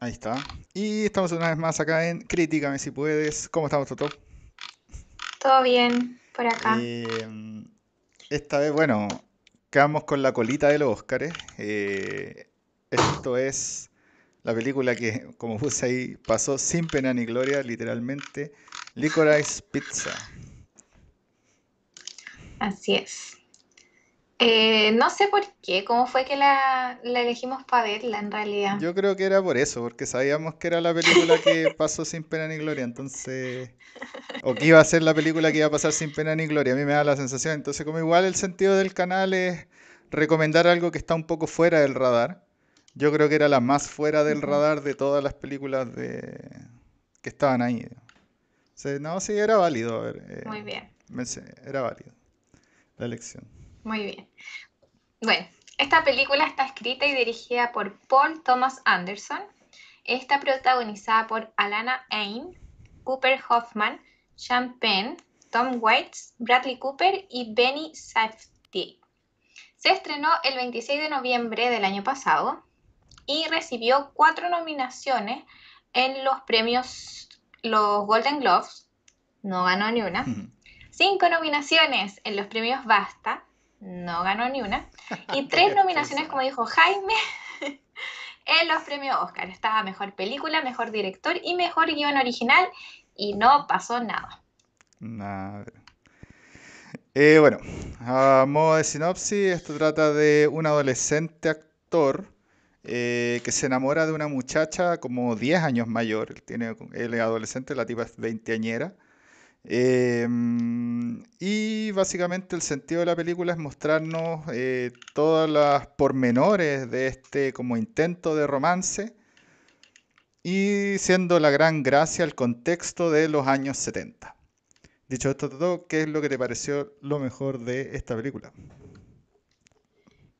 Ahí está. Y estamos una vez más acá en Críticame si puedes. ¿Cómo estamos, Toto? Todo bien por acá. Eh, esta vez, bueno, quedamos con la colita de los Óscares. Eh, esto es la película que, como puse ahí, pasó sin pena ni gloria, literalmente. Licorice Pizza. Así es. Eh, no sé por qué, cómo fue que la, la elegimos para verla en realidad. Yo creo que era por eso, porque sabíamos que era la película que pasó sin pena ni gloria, entonces... O que iba a ser la película que iba a pasar sin pena ni gloria, a mí me da la sensación. Entonces, como igual el sentido del canal es recomendar algo que está un poco fuera del radar. Yo creo que era la más fuera del radar de todas las películas de... que estaban ahí. No, sí, era válido, a ver, eh, Muy bien, era válido la elección. Muy bien. Bueno, esta película está escrita y dirigida por Paul Thomas Anderson. Está protagonizada por Alana Ain, Cooper Hoffman, Sean Penn, Tom Waits, Bradley Cooper y Benny Safdie. Se estrenó el 26 de noviembre del año pasado y recibió cuatro nominaciones en los premios, los Golden Globes, no ganó ni una. Cinco nominaciones en los premios Basta, no ganó ni una. Y tres nominaciones, como dijo Jaime, en los premios Oscar. Estaba mejor película, mejor director y mejor guion original. Y no pasó nada. Nada. Eh, bueno, a modo de sinopsis, esto trata de un adolescente actor eh, que se enamora de una muchacha como 10 años mayor. Él, tiene, es adolescente, la tipa es veinteañera. Eh, y básicamente el sentido de la película es mostrarnos eh, todas las pormenores de este como intento de romance y siendo la gran gracia el contexto de los años 70. Dicho esto todo, ¿qué es lo que te pareció lo mejor de esta película?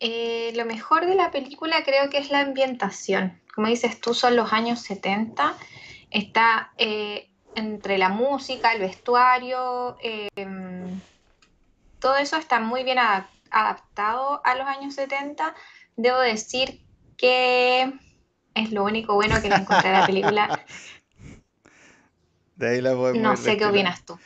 Eh, lo mejor de la película creo que es la ambientación. Como dices tú, son los años 70. Está eh, entre la música, el vestuario, eh, todo eso está muy bien adap- adaptado a los años 70. Debo decir que es lo único bueno que le encontré a la película. De ahí la podemos No sé qué opinas tú.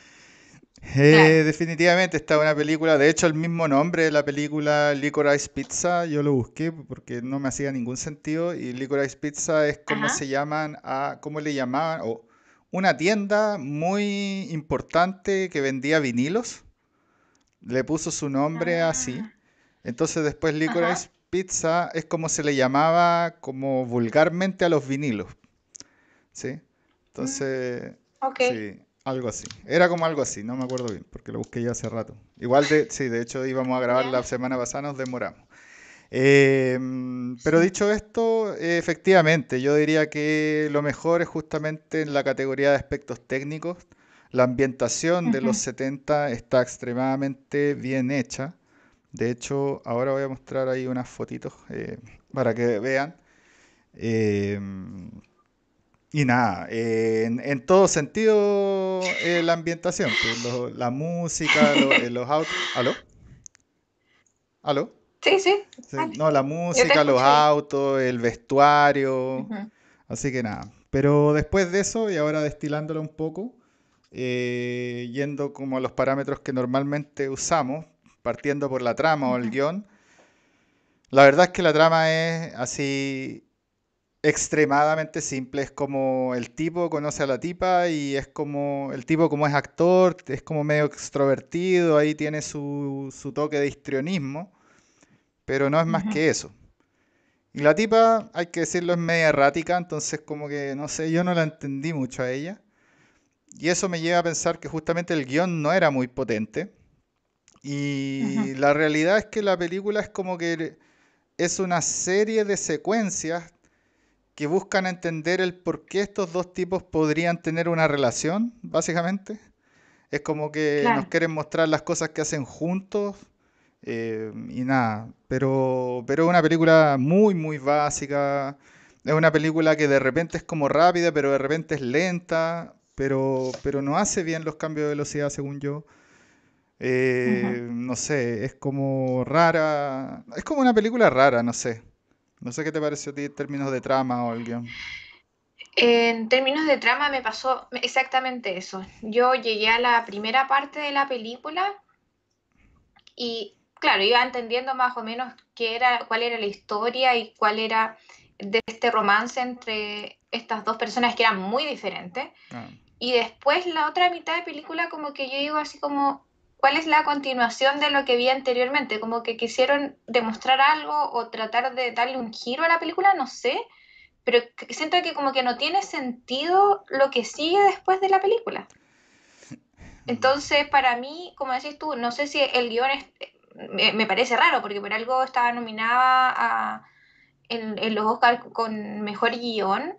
Eh, Claro. definitivamente está una película, de hecho el mismo nombre de la película Licorice Pizza, yo lo busqué porque no me hacía ningún sentido y Licorice Pizza es como Ajá. se llaman a, ¿cómo le llamaban? O una tienda muy importante que vendía vinilos, le puso su nombre así, Ah, entonces después ajá. Licorice Pizza es como se le llamaba como vulgarmente a los vinilos, ¿sí? Mm, Entonces... ok. Sí, algo así. Era como algo así, no me acuerdo bien, porque lo busqué ya hace rato. Igual de, sí, de hecho íbamos a grabar la semana pasada, nos demoramos. Eh, mm, pero dicho esto, efectivamente, yo diría que lo mejor es justamente en la categoría de aspectos técnicos. La ambientación de los Ujú. 70 está extremadamente bien hecha. De hecho, ahora voy a mostrar ahí unas fotitos eh, para que vean. Eh, y nada, eh, en, en todo sentido eh, la ambientación, pues, lo- la música, lo- eh, los autos. ¿Aló? ¿Aló? Sí, sí, Sí, vale. no, la música, los autos, el vestuario, así que nada. Pero después de eso, y ahora destilándolo un poco, eh, yendo como a los parámetros que normalmente usamos, partiendo por la trama o el guion, la verdad es que la trama es así extremadamente simple. Es como el tipo conoce a la tipa y es como el tipo como es actor, es como medio extrovertido, ahí tiene su, su toque de histrionismo, pero no es más que eso. Y la tipa, hay que decirlo, es media errática, entonces como que, no sé, yo no la entendí mucho a ella. Y eso me lleva a pensar que justamente el guion no era muy potente. Y la realidad es que la película es como que es una serie de secuencias que buscan entender el por qué estos dos tipos podrían tener una relación, básicamente. Es como que nos quieren mostrar las cosas que hacen juntos eh, y nada. Pero, pero es una película muy, muy básica. Es una película que de repente es como rápida, pero de repente es lenta. Pero, pero no hace bien los cambios de velocidad, según yo. Eh, no sé, es como rara. Es como una película rara, no sé. No sé qué te pareció a ti en términos de trama o el guion. En términos de trama me pasó exactamente eso. Yo llegué a la primera parte de la película y claro, iba entendiendo más o menos qué era, cuál era la historia y cuál era de este romance entre estas dos personas que eran muy diferentes. Ah. Y después la otra mitad de película como que yo digo así como, ¿cuál es la continuación de lo que vi anteriormente? Como que quisieron demostrar algo o tratar de darle un giro a la película, no sé pero siento que como que no tiene sentido lo que sigue después de la película. Entonces, para mí, como decís tú, no sé si el guion me, parece raro, porque por algo estaba nominada a, en, los Oscars con mejor guion,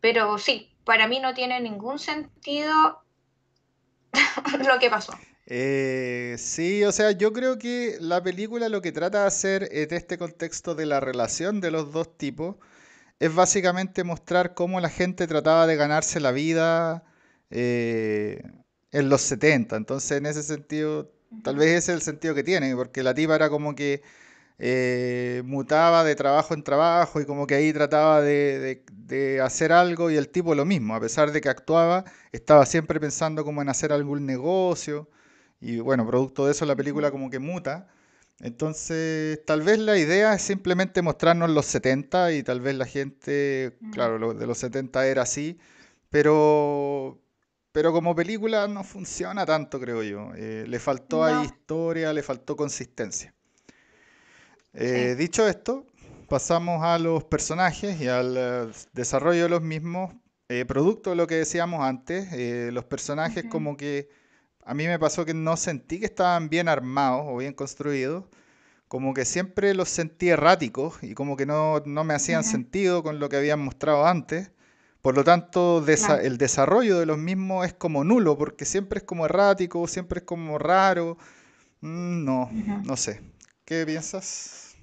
pero sí, para mí no tiene ningún sentido lo que pasó. Eh, sí, o sea, yo creo que la película lo que trata de hacer en este contexto de la relación de los dos tipos es básicamente mostrar cómo la gente trataba de ganarse la vida eh, en los 70. Entonces, en ese sentido, tal vez ese es el sentido que tiene, porque la tipa era como que eh, mutaba de trabajo en trabajo y como que ahí trataba de, hacer algo y el tipo lo mismo, a pesar de que actuaba, estaba siempre pensando como en hacer algún negocio y bueno, producto de eso la película como que muta. Entonces, tal vez la idea es simplemente mostrarnos los 70 y tal vez la gente, claro, lo de los 70 era así, pero, pero como película no funciona tanto, creo yo. Eh, le faltó ahí historia, le faltó consistencia. Eh, dicho esto, pasamos a los personajes y al eh, desarrollo de los mismos. producto de lo que decíamos antes, los personajes como que a mí me pasó que no sentí que estaban bien armados o bien construidos. Como que siempre los sentí erráticos y como que no, me hacían sentido con lo que habían mostrado antes. Por lo tanto, el desarrollo de los mismos es como nulo, porque siempre es como errático, siempre es como raro. Mm, no, no sé. ¿Qué piensas?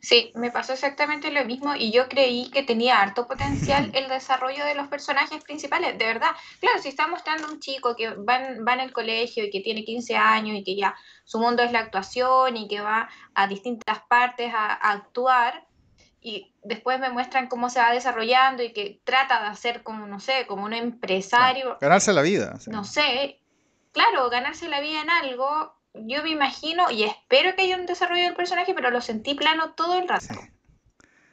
Sí, me pasó exactamente lo mismo y yo creí que tenía harto potencial el desarrollo de los personajes principales, de verdad. Claro, si está mostrando un chico que va en, va en el colegio y que tiene 15 años y que ya su mundo es la actuación y que va a distintas partes a, actuar y después me muestran cómo se va desarrollando y que trata de hacer como, no sé, como un empresario. ganarse la vida. No sé, claro, ganarse la vida en algo yo me imagino y espero que haya un desarrollo del personaje, pero lo sentí plano todo el rato.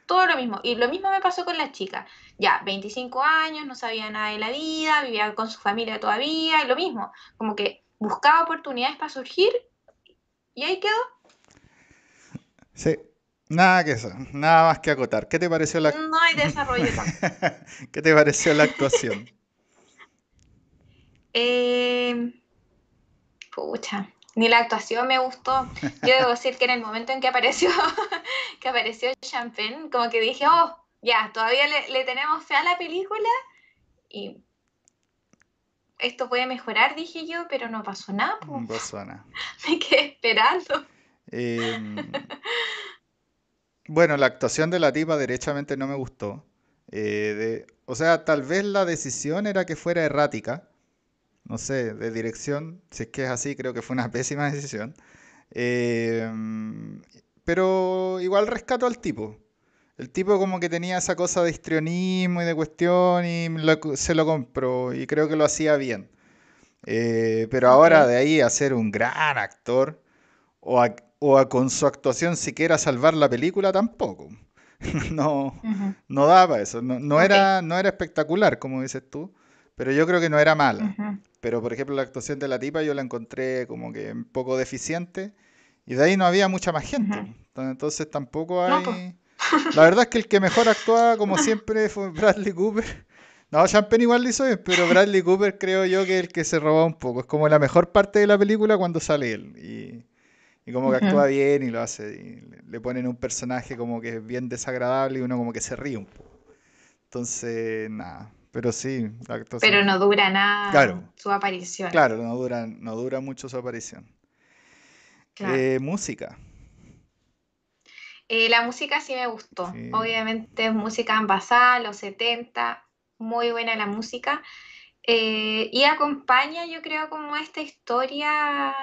Todo lo mismo. Y lo mismo me pasó con la chica. Ya, 25 años, no sabía nada de la vida, vivía con su familia todavía, y lo mismo. Como que buscaba oportunidades para surgir y ahí quedó. Sí, nada que eso, nada más que acotar. ¿Qué te pareció la No hay desarrollo. ¿Qué te pareció la actuación? eh... Pucha ni la actuación me gustó. Yo debo decir que en el momento en que apareció, que apareció Champagne, como que dije, oh, ya, todavía le, tenemos fe a la película y esto puede mejorar, dije yo, pero no pasó nada. No pasó nada. Me quedé esperando. Em, bueno, la actuación de la tipa derechamente no me gustó. Eh, o sea, tal vez la decisión era que fuera errática no sé, de dirección, si es que es así, creo que fue una pésima decisión. Em, pero igual rescato al tipo. El tipo como que tenía esa cosa de histrionismo y de cuestión y se lo compró y creo que lo hacía bien. Eh, pero ahora de ahí a ser un gran actor o a, con su actuación siquiera salvar la película tampoco. no, no daba eso. No, era, no era espectacular, como dices tú, pero yo creo que no era mala. Pero, por ejemplo, la actuación de la tipa yo la encontré como que un poco deficiente. Y de ahí no había mucha más gente. Entonces tampoco hay... La verdad es que el que mejor actuaba, como siempre, fue Bradley Cooper. No, Champagne igual lo hizo bien, pero Bradley Cooper creo yo que es el que se robó un poco. Es como la mejor parte de la película cuando sale él. Y, como que actúa bien y lo hace. Y le ponen un personaje como que es bien desagradable y uno como que se ríe un poco. Entonces, nada. Pero sí, la actuación. Pero no dura nada su aparición. Claro, no dura, no dura mucho su aparición. Eh, música. Eh, la música sí me gustó. Obviamente es música basada, los 70, muy buena la música. Eh, y acompaña, yo creo, como esta historia,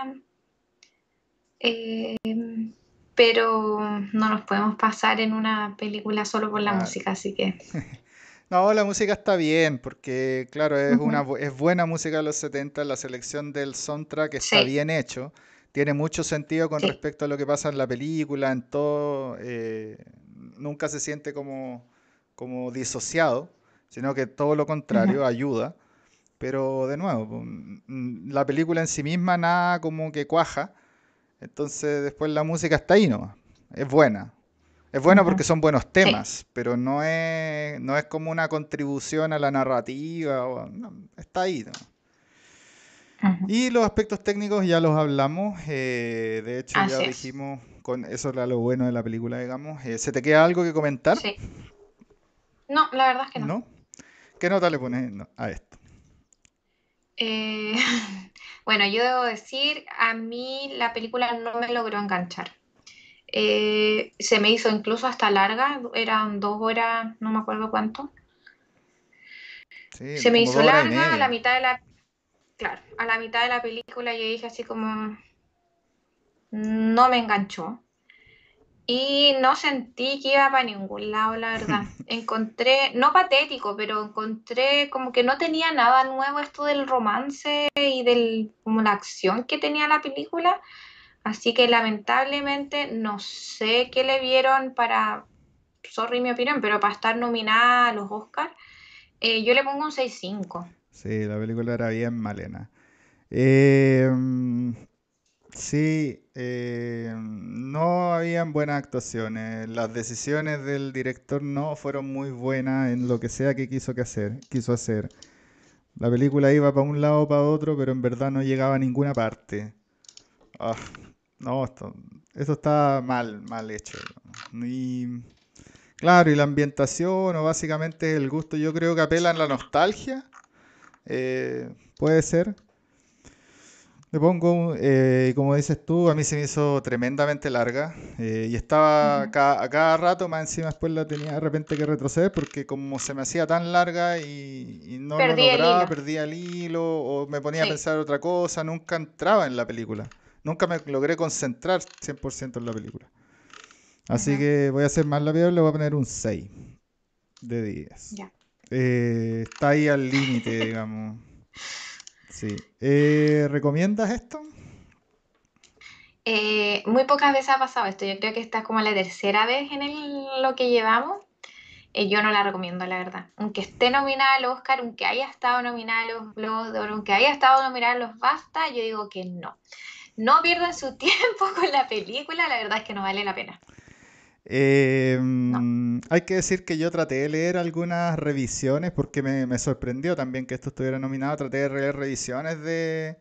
pero no nos podemos pasar en una película solo por la música, así que... No, la música está bien, porque claro, es, una, es buena música de los 70, la selección del soundtrack está bien hecho, tiene mucho sentido con respecto a lo que pasa en la película, en todo, eh, nunca se siente como, como disociado, sino que todo lo contrario, ayuda. Pero de nuevo, mm, la película en sí misma nada como que cuaja, entonces después la música está ahí nomás, es buena, es bueno porque son buenos temas, pero no es, no es como una contribución a la narrativa. está ahí. Y los aspectos técnicos ya los hablamos. Eh, de hecho, ya dijimos, con eso era lo bueno de la película, digamos. Eh, ¿Se te queda algo que comentar? Sí. No, la verdad es que no. ¿Qué nota le pones a esto? Eh, bueno, yo debo decir, a mí la película no me logró enganchar. Eh, se me hizo incluso hasta larga, eran dos horas, no me acuerdo cuánto. se me hizo larga a la mitad de la claro, a la mitad de la película yo dije así como no me enganchó. Y no sentí que iba para ningún lado, la verdad. Encontré, no patético, pero encontré como que no tenía nada nuevo esto del romance y del como la acción que tenía la película. Así que lamentablemente no sé qué le vieron para, sorry mi opinión, pero para estar nominada a los Oscars, eh, yo le pongo un 6-5. Sí, la película era bien malena. Eh, sí, eh, no habían buenas actuaciones. Las decisiones del director no fueron muy buenas en lo que sea que quiso, que hacer, quiso hacer. La película iba para un lado o para otro, pero en verdad no llegaba a ninguna parte. Ah, no, esto, eso está mal, mal hecho. Y, claro, y la ambientación, o básicamente el gusto, yo creo que apela a la nostalgia. Eh, puede ser. Le pongo, eh, como dices tú, a mí se me hizo tremendamente larga eh, y estaba a cada rato, más encima después la tenía de repente que retroceder porque como se me hacía tan larga y, no lo lograba, perdía el hilo o me ponía a pensar otra cosa, nunca entraba en la película nunca me logré concentrar 100% en la película. Así que voy a hacer más la y le voy a poner un 6 de 10. Eh, está ahí al límite, digamos. Sí. Eh, ¿Recomiendas esto? Eh, muy pocas veces ha pasado esto. Yo creo que esta es como la tercera vez en lo que llevamos. yo no la recomiendo, la verdad. Aunque esté nominada al Oscar, aunque haya estado nominada a los Globos aunque haya estado nominada a los BAFTA, yo digo que no no pierdan su tiempo con la película, la verdad es que no vale la pena. Em, hay que decir que yo traté de leer algunas revisiones porque me, sorprendió también que esto estuviera nominado. Traté de leer revisiones de,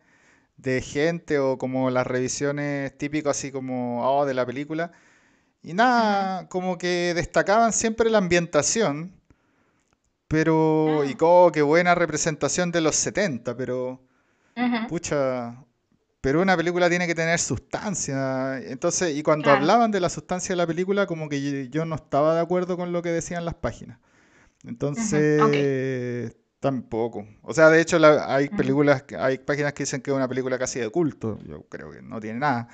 gente o como las revisiones típicas así como oh, de la película. Y nada, como que destacaban siempre la ambientación. Pero, y oh, qué buena representación de los 70, pero, pucha, pero una película tiene que tener sustancia. Entonces, y cuando hablaban de la sustancia de la película, como que yo no estaba de acuerdo con lo que decían las páginas. Entonces, tampoco. O sea, de hecho, hay películas, hay páginas que dicen que es una película casi de culto. Yo creo que no tiene nada.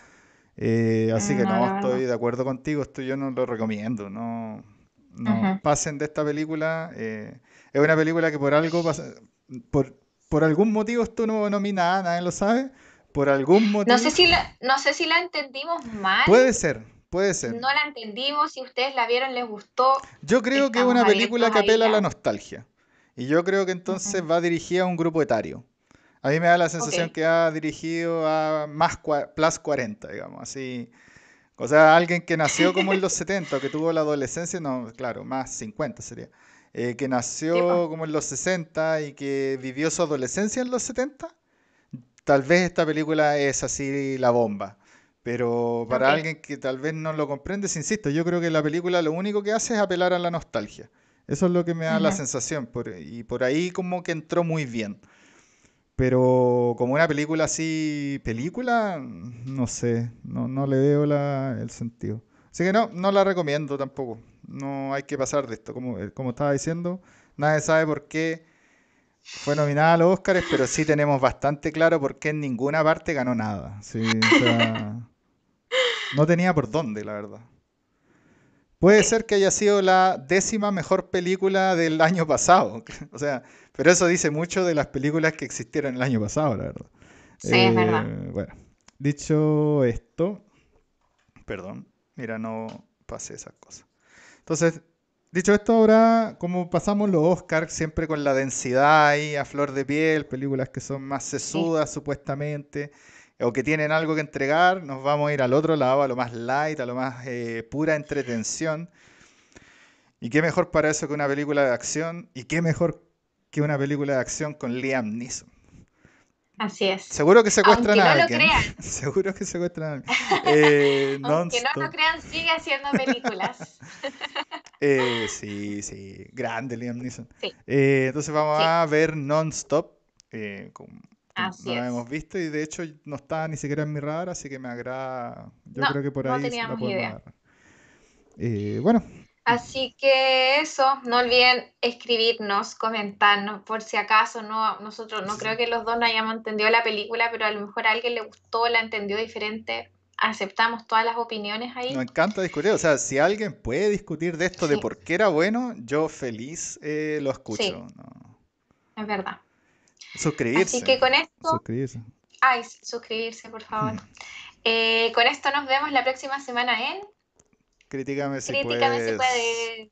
Eh, así que no, estoy de acuerdo contigo. Esto yo no lo recomiendo. No, no pasen de esta película. Eh, es una película que por algo por, por algún motivo esto no nomina a nadie lo sabe por algún motivo. No sé si la, no sé si la entendimos mal. Puede ser, puede ser. No la entendimos, si ustedes la vieron, les gustó. Yo creo que es una película que apela a la nostalgia. Y yo creo que entonces va dirigida a un grupo etario. A mí me da la sensación que ha dirigido a más plus 40, digamos, así. O sea, alguien que nació como en los 70, que tuvo la adolescencia, no, claro, más 50 sería. Eh, que nació como en los 60 y que vivió su adolescencia en los 70 tal vez esta película es así la bomba. Pero para alguien que tal vez no lo comprende, insisto, yo creo que la película lo único que hace es apelar a la nostalgia. Eso es lo que me da la sensación. y por ahí como que entró muy bien. Pero como una película así, película, no sé, no, le veo el sentido. Así que no, no la recomiendo tampoco. No hay que pasar de esto. Como, como estaba diciendo, nadie sabe por qué fue nominada a los Oscars, pero sí tenemos bastante claro por qué en ninguna parte ganó nada. no tenía por dónde, la verdad. Puede ser que haya sido la décima mejor película del año pasado. O sea, pero eso dice mucho de las películas que existieron el año pasado, la verdad. Sí, es verdad. Eh, bueno, dicho esto, perdón, mira, no pasé esas cosas. Entonces, dicho esto, ahora, como pasamos los Oscars, siempre con la densidad ahí a flor de piel, películas que son más sesudas supuestamente, o que tienen algo que entregar, nos vamos a ir al otro lado, a lo más light, a lo más eh, pura entretención. Y qué mejor para eso que una película de acción, y qué mejor que una película de acción con Liam Neeson. Así es. Seguro que secuestran a no lo alguien. crean. Seguro que secuestran a alguien. Eh, Aunque no lo crean, sigue haciendo películas. Eh, sí, sí, grande Liam Neeson. Sí. Eh, entonces vamos Sí. a ver Non-Stop. eh, no la hemos visto y de hecho no está ni siquiera en mi radar, así que me agrada. Yo No, creo que por no ahí la teníamos podemos idea. Eh, bueno, Así que eso, no olviden escribirnos, comentarnos, por si acaso no, nosotros no creo que los dos no hayamos entendido la película, pero a lo mejor a alguien le gustó, la entendió diferente. Aceptamos todas las opiniones ahí. nos encanta discutir. O sea, si alguien puede discutir de esto de por qué era bueno, yo feliz eh, lo escucho. Sí. ¿no? Es verdad. Suscribirse. Así que con esto, Suscribirse. ay, suscribirse, por favor. Hmm. Eh, con esto nos vemos la próxima semana en Critícame si Críticame si puedes. puedes.